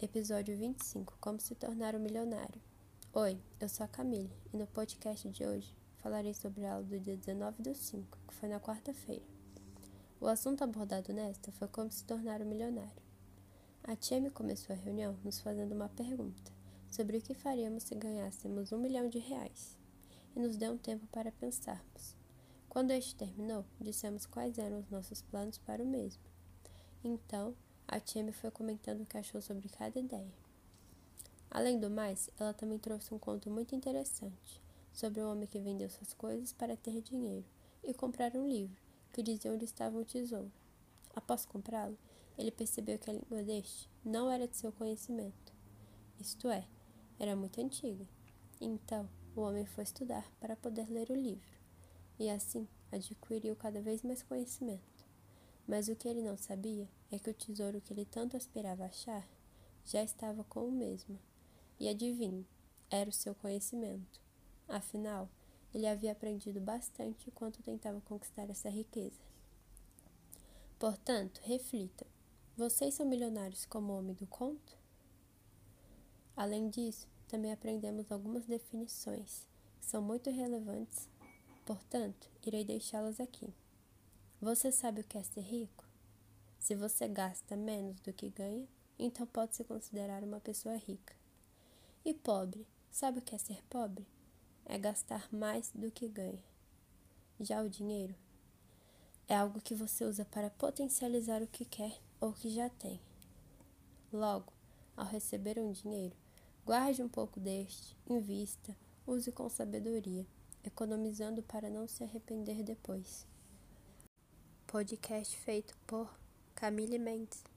Episódio 25 Como se tornar um milionário. Oi, eu sou a Camille e no podcast de hoje falarei sobre a aula do dia 19 do 5, que foi na quarta-feira. O assunto abordado nesta foi como se tornar um milionário. A tia me começou a reunião nos fazendo uma pergunta sobre o que faríamos se ganhássemos um milhão de reais e nos deu um tempo para pensarmos. Quando este terminou, dissemos quais eram os nossos planos para o mesmo. Então, a tia me foi comentando o que achou sobre cada ideia. Além do mais, ela também trouxe um conto muito interessante sobre um homem que vendeu suas coisas para ter dinheiro e comprar um livro que dizia onde estava o tesouro. Após comprá-lo, ele percebeu que a língua deste não era de seu conhecimento, isto é, era muito antiga. Então, o homem foi estudar para poder ler o livro e assim adquiriu cada vez mais conhecimento. Mas o que ele não sabia é que o tesouro que ele tanto aspirava achar já estava com o mesmo. E adivinhe, era o seu conhecimento. Afinal, ele havia aprendido bastante enquanto tentava conquistar essa riqueza. Portanto, reflita: vocês são milionários como o homem do conto? Além disso, também aprendemos algumas definições que são muito relevantes, portanto, irei deixá-las aqui. Você sabe o que é ser rico? Se você gasta menos do que ganha, então pode se considerar uma pessoa rica. E pobre, sabe o que é ser pobre? É gastar mais do que ganha. Já o dinheiro é algo que você usa para potencializar o que quer ou que já tem. Logo, ao receber um dinheiro, guarde um pouco deste, invista, use com sabedoria, economizando para não se arrepender depois. Podcast feito por Camille Mendes.